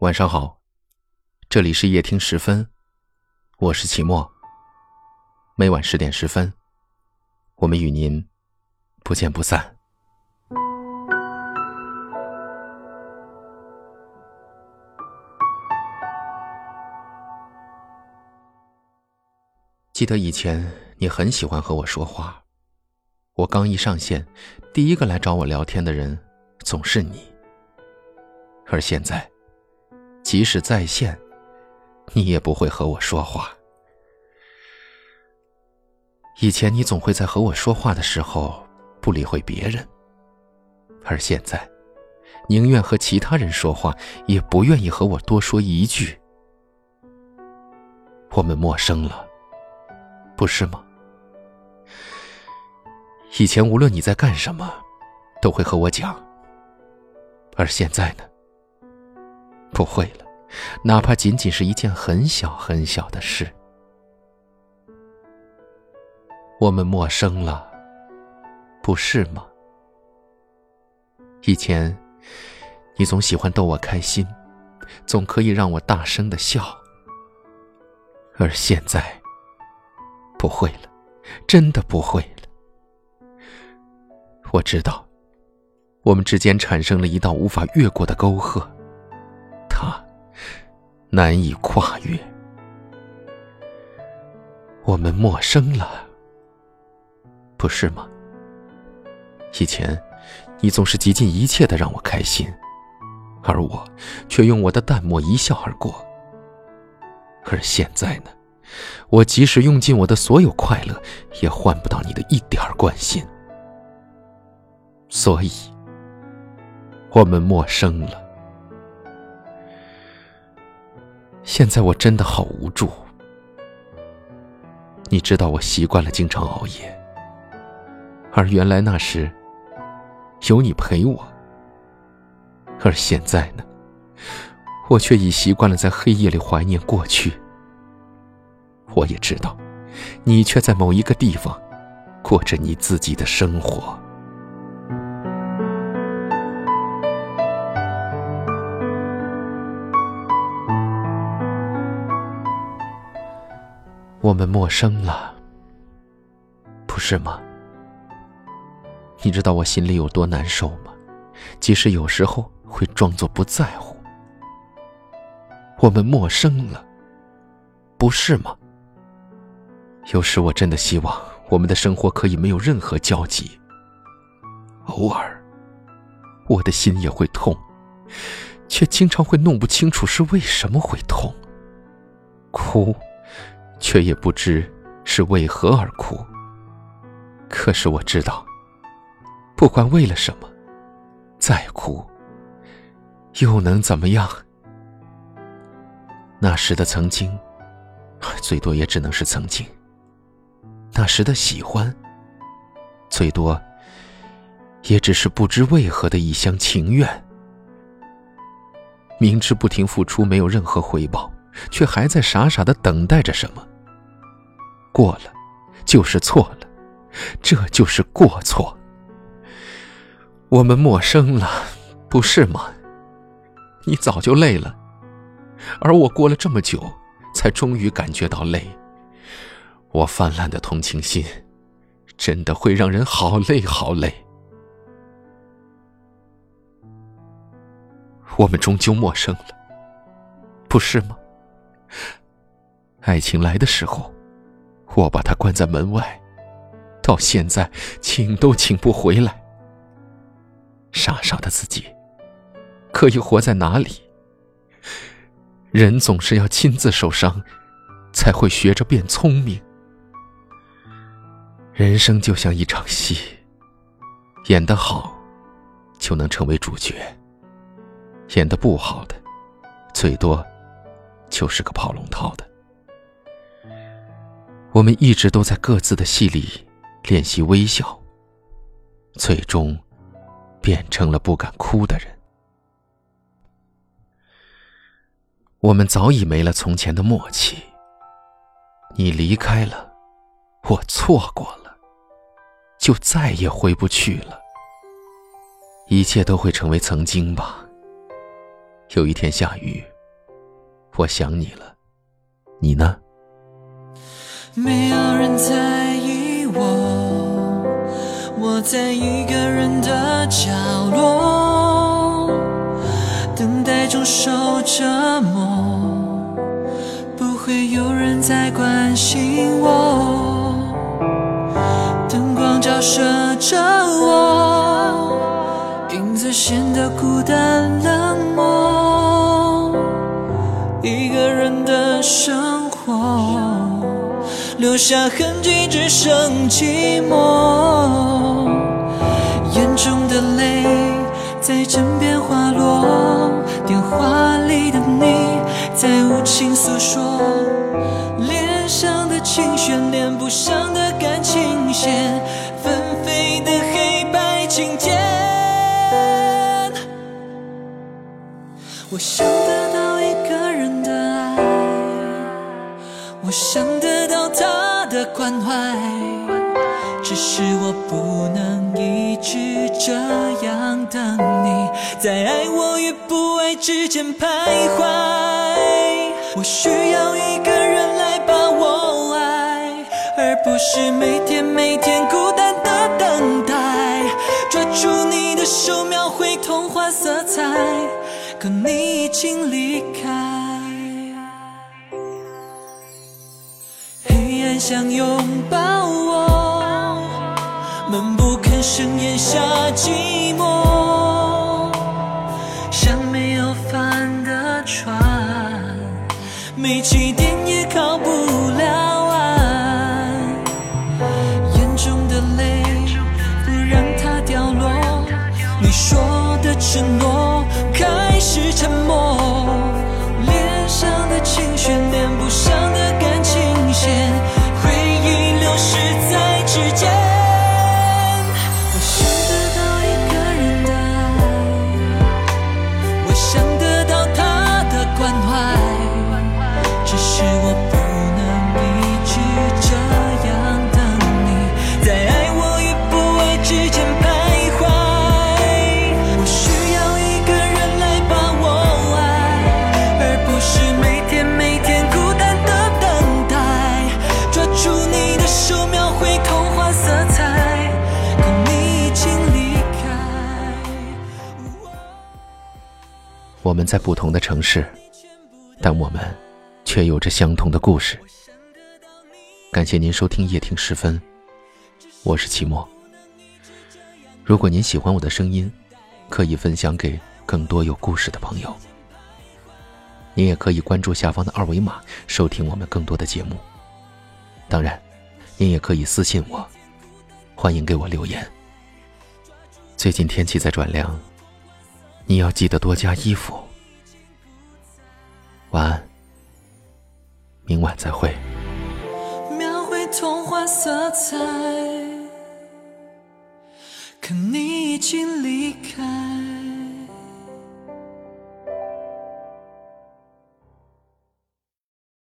晚上好，这里是夜听十分，我是齐墨。每晚十点十分，我们与您不见不散。记得以前你很喜欢和我说话，我刚一上线，第一个来找我聊天的人总是你，而现在。即使在线，你也不会和我说话。以前你总会在和我说话的时候不理会别人，而现在，宁愿和其他人说话，也不愿意和我多说一句。我们陌生了，不是吗？以前无论你在干什么，都会和我讲，而现在呢？不会了，哪怕仅仅是一件很小很小的事。我们陌生了，不是吗？以前，你总喜欢逗我开心，总可以让我大声的笑。而现在，不会了，真的不会了。我知道，我们之间产生了一道无法越过的沟壑。难以跨越，我们陌生了，不是吗？以前，你总是极尽一切的让我开心，而我却用我的淡漠一笑而过。而现在呢，我即使用尽我的所有快乐，也换不到你的一点关心。所以，我们陌生了。现在我真的好无助。你知道我习惯了经常熬夜，而原来那时有你陪我，而现在呢，我却已习惯了在黑夜里怀念过去。我也知道，你却在某一个地方过着你自己的生活。我们陌生了，不是吗？你知道我心里有多难受吗？即使有时候会装作不在乎。我们陌生了，不是吗？有时我真的希望我们的生活可以没有任何交集。偶尔，我的心也会痛，却经常会弄不清楚是为什么会痛。哭。却也不知是为何而哭。可是我知道，不管为了什么，再哭又能怎么样？那时的曾经，最多也只能是曾经；那时的喜欢，最多也只是不知为何的一厢情愿。明知不停付出没有任何回报，却还在傻傻的等待着什么。过了，就是错了，这就是过错。我们陌生了，不是吗？你早就累了，而我过了这么久，才终于感觉到累。我泛滥的同情心，真的会让人好累好累。我们终究陌生了，不是吗？爱情来的时候。我把他关在门外，到现在请都请不回来。傻傻的自己，可以活在哪里？人总是要亲自受伤，才会学着变聪明。人生就像一场戏，演得好，就能成为主角；演得不好的，最多就是个跑龙套的。我们一直都在各自的戏里练习微笑，最终变成了不敢哭的人。我们早已没了从前的默契。你离开了，我错过了，就再也回不去了。一切都会成为曾经吧。有一天下雨，我想你了，你呢？没有人在意我，我在一个人的角落，等待中受折磨，不会有人再关心我，灯光照射着我，影子显得孤单冷漠，一个人的生。留下痕迹，只剩寂寞。眼中的泪在枕边滑落，电话里的你在无情诉说，脸上的情绪连不上的感情线，纷飞的黑白琴键。我想得到一个人的爱，我想。关怀，只是我不能一直这样等你，在爱我与不爱之间徘徊。我需要一个人来把我爱，而不是每天每天孤单的等待。抓住你的手，描绘童话色彩，可你已经离开。想拥抱我，闷不吭声咽下寂寞，像没有帆的船，没起点也靠不了岸。眼中的泪不让它掉落，你说的承诺开始沉默，脸上的情绪连不上我们在不同的城市，但我们却有着相同的故事。感谢您收听夜听时分，我是齐墨。如果您喜欢我的声音，可以分享给更多有故事的朋友。您也可以关注下方的二维码，收听我们更多的节目。当然，您也可以私信我，欢迎给我留言。最近天气在转凉。你要记得多加衣服。晚安，明晚再会。描绘童话色彩，可你已经离开。